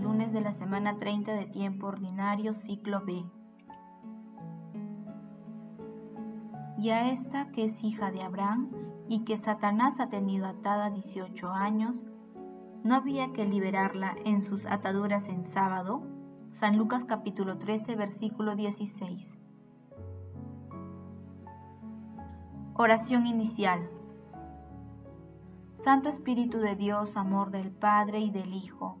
Lunes de la semana 30 de tiempo ordinario, ciclo B. Y a esta que es hija de Abraham y que Satanás ha tenido atada 18 años, ¿no había que liberarla en sus ataduras en sábado? San Lucas capítulo 13, versículo 16. Oración inicial. Santo Espíritu de Dios, amor del Padre y del Hijo,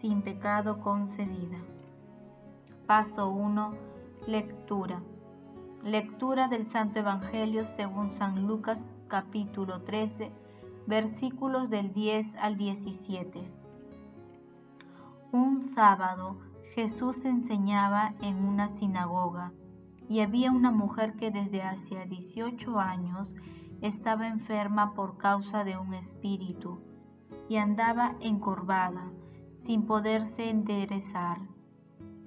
sin pecado concebida. Paso 1. Lectura. Lectura del Santo Evangelio según San Lucas capítulo 13, versículos del 10 al 17. Un sábado Jesús enseñaba en una sinagoga y había una mujer que desde hacía 18 años estaba enferma por causa de un espíritu y andaba encorvada, sin poderse enderezar.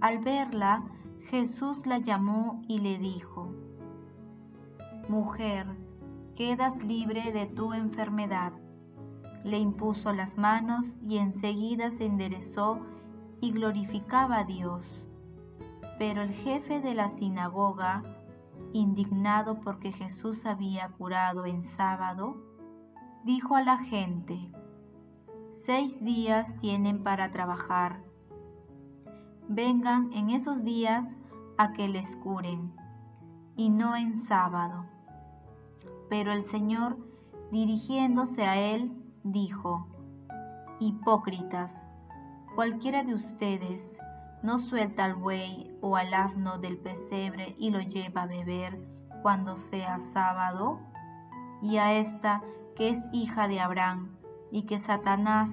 Al verla, Jesús la llamó y le dijo, Mujer, quedas libre de tu enfermedad. Le impuso las manos y enseguida se enderezó y glorificaba a Dios. Pero el jefe de la sinagoga, indignado porque Jesús había curado en sábado, dijo a la gente, seis días tienen para trabajar. Vengan en esos días a que les curen, y no en sábado. Pero el Señor, dirigiéndose a él, dijo, Hipócritas, cualquiera de ustedes no suelta al buey o al asno del pesebre y lo lleva a beber cuando sea sábado, y a esta que es hija de Abraham, y que Satanás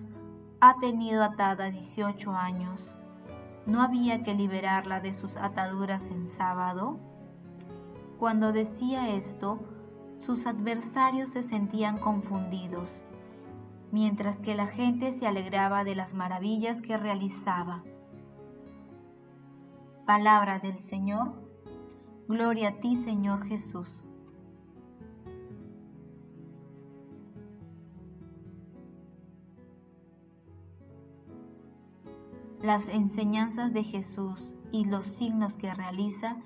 ha tenido atada 18 años, ¿no había que liberarla de sus ataduras en sábado? Cuando decía esto, sus adversarios se sentían confundidos, mientras que la gente se alegraba de las maravillas que realizaba. Palabra del Señor. Gloria a ti, Señor Jesús. Las enseñanzas de Jesús y los signos que realiza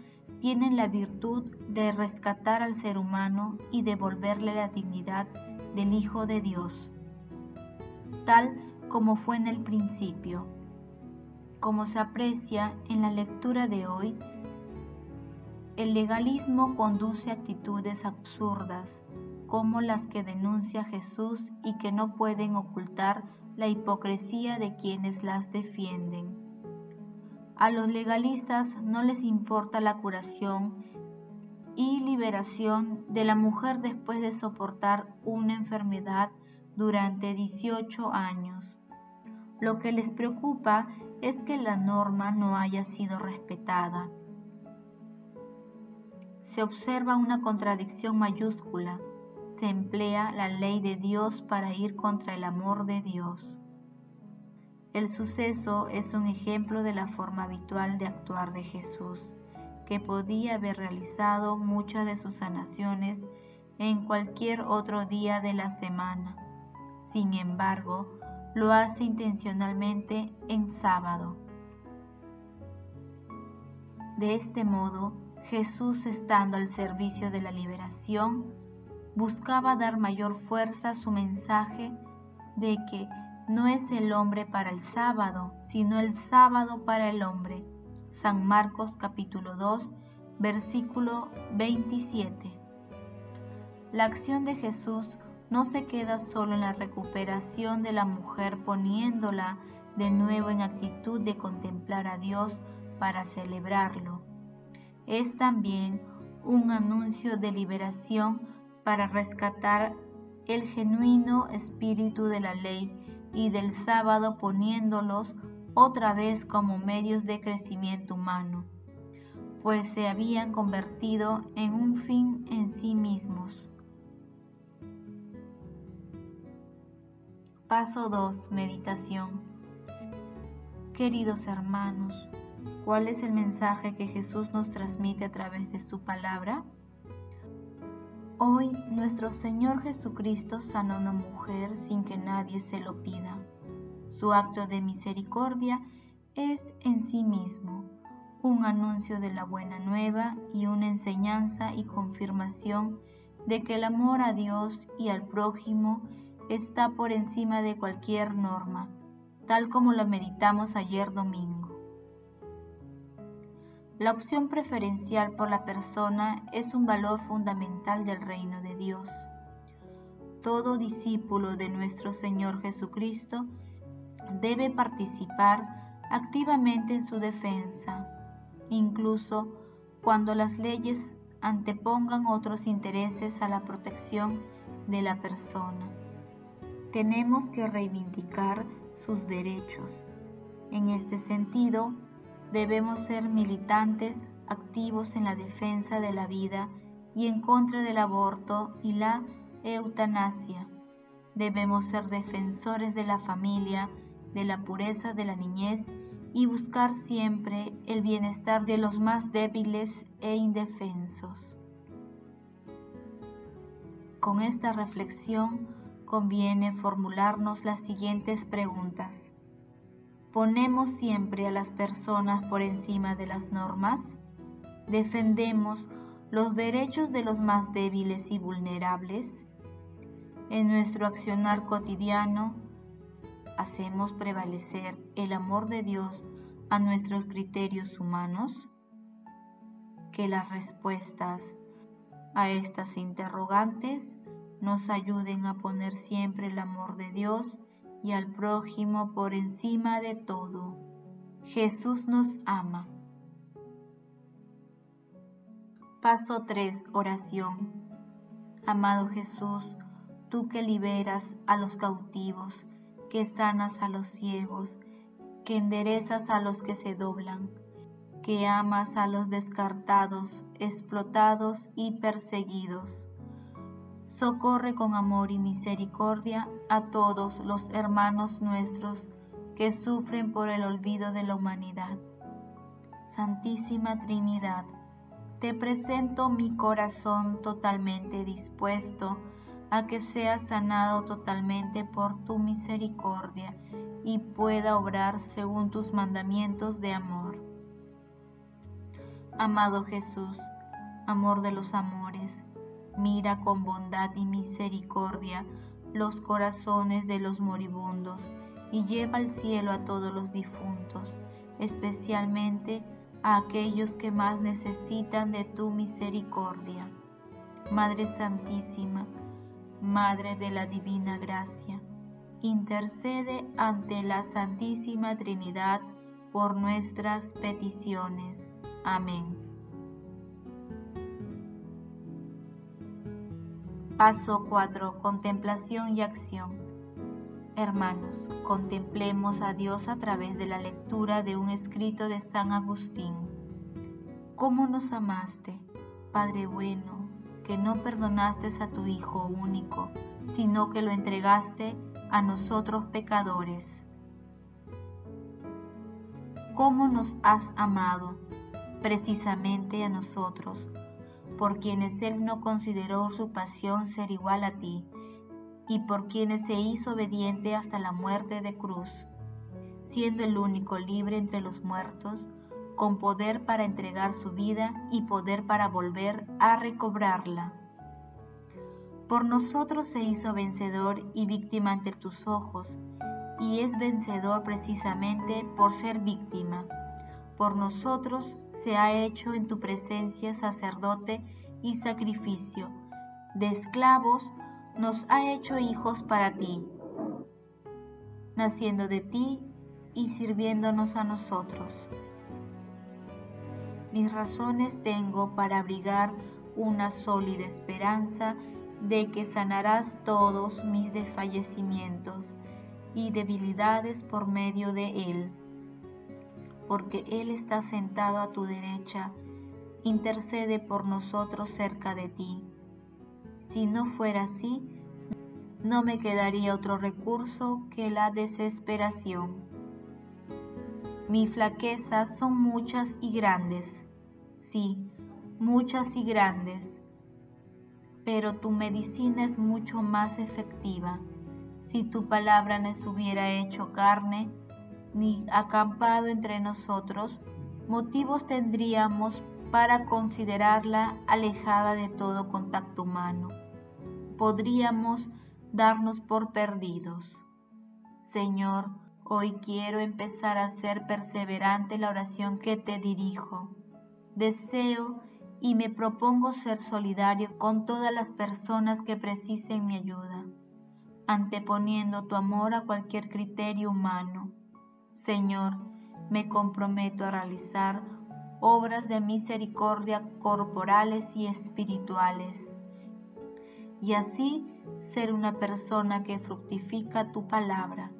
tienen la virtud de rescatar al ser humano y devolverle la dignidad del Hijo de Dios, tal como fue en el principio. Como se aprecia en la lectura de hoy, el legalismo conduce a actitudes absurdas como las que denuncia Jesús y que no pueden ocultar la hipocresía de quienes las defienden. A los legalistas no les importa la curación y liberación de la mujer después de soportar una enfermedad durante 18 años. Lo que les preocupa es que la norma no haya sido respetada. Se observa una contradicción mayúscula se emplea la ley de Dios para ir contra el amor de Dios. El suceso es un ejemplo de la forma habitual de actuar de Jesús, que podía haber realizado muchas de sus sanaciones en cualquier otro día de la semana. Sin embargo, lo hace intencionalmente en sábado. De este modo, Jesús estando al servicio de la liberación, buscaba dar mayor fuerza a su mensaje de que no es el hombre para el sábado, sino el sábado para el hombre. San Marcos capítulo 2, versículo 27. La acción de Jesús no se queda solo en la recuperación de la mujer poniéndola de nuevo en actitud de contemplar a Dios para celebrarlo. Es también un anuncio de liberación para rescatar el genuino espíritu de la ley y del sábado poniéndolos otra vez como medios de crecimiento humano, pues se habían convertido en un fin en sí mismos. Paso 2. Meditación. Queridos hermanos, ¿cuál es el mensaje que Jesús nos transmite a través de su palabra? Hoy nuestro Señor Jesucristo sanó a una mujer sin que nadie se lo pida. Su acto de misericordia es en sí mismo un anuncio de la buena nueva y una enseñanza y confirmación de que el amor a Dios y al prójimo está por encima de cualquier norma, tal como lo meditamos ayer domingo. La opción preferencial por la persona es un valor fundamental del reino de Dios. Todo discípulo de nuestro Señor Jesucristo debe participar activamente en su defensa, incluso cuando las leyes antepongan otros intereses a la protección de la persona. Tenemos que reivindicar sus derechos. En este sentido, Debemos ser militantes activos en la defensa de la vida y en contra del aborto y la eutanasia. Debemos ser defensores de la familia, de la pureza de la niñez y buscar siempre el bienestar de los más débiles e indefensos. Con esta reflexión conviene formularnos las siguientes preguntas. ¿Ponemos siempre a las personas por encima de las normas? ¿Defendemos los derechos de los más débiles y vulnerables? En nuestro accionar cotidiano, ¿hacemos prevalecer el amor de Dios a nuestros criterios humanos? Que las respuestas a estas interrogantes nos ayuden a poner siempre el amor de Dios y al prójimo por encima de todo. Jesús nos ama. Paso 3. Oración. Amado Jesús, tú que liberas a los cautivos, que sanas a los ciegos, que enderezas a los que se doblan, que amas a los descartados, explotados y perseguidos socorre con amor y misericordia a todos los hermanos nuestros que sufren por el olvido de la humanidad. Santísima Trinidad, te presento mi corazón totalmente dispuesto a que sea sanado totalmente por tu misericordia y pueda obrar según tus mandamientos de amor. Amado Jesús, amor de los amores, mira con bondad y misericordia los corazones de los moribundos y lleva al cielo a todos los difuntos, especialmente a aquellos que más necesitan de tu misericordia. Madre Santísima, Madre de la Divina Gracia, intercede ante la Santísima Trinidad por nuestras peticiones. Amén. Paso 4. Contemplación y acción. Hermanos, contemplemos a Dios a través de la lectura de un escrito de San Agustín. ¿Cómo nos amaste, Padre bueno, que no perdonaste a tu Hijo único, sino que lo entregaste a nosotros pecadores? ¿Cómo nos has amado, precisamente a nosotros? Por quienes Él no consideró su pasión ser igual a ti, y por quienes se hizo obediente hasta la muerte de cruz, siendo el único libre entre los muertos, con poder para entregar su vida y poder para volver a recobrarla. Por nosotros se hizo vencedor y víctima ante tus ojos, y es vencedor precisamente por ser víctima. Por nosotros se ha hecho en tu presencia sacerdote y sacrificio. De esclavos nos ha hecho hijos para ti, naciendo de ti y sirviéndonos a nosotros. Mis razones tengo para abrigar una sólida esperanza de que sanarás todos mis desfallecimientos y debilidades por medio de él porque Él está sentado a tu derecha, intercede por nosotros cerca de ti. Si no fuera así, no me quedaría otro recurso que la desesperación. Mis flaquezas son muchas y grandes, sí, muchas y grandes, pero tu medicina es mucho más efectiva. Si tu palabra no se hubiera hecho carne, ni acampado entre nosotros, motivos tendríamos para considerarla alejada de todo contacto humano. Podríamos darnos por perdidos. Señor, hoy quiero empezar a ser perseverante la oración que te dirijo. Deseo y me propongo ser solidario con todas las personas que precisen mi ayuda, anteponiendo tu amor a cualquier criterio humano. Señor, me comprometo a realizar obras de misericordia corporales y espirituales, y así ser una persona que fructifica tu palabra.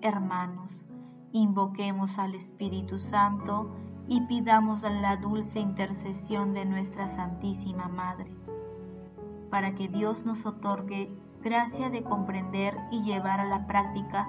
Hermanos, invoquemos al Espíritu Santo y pidamos la dulce intercesión de nuestra Santísima Madre, para que Dios nos otorgue gracia de comprender y llevar a la práctica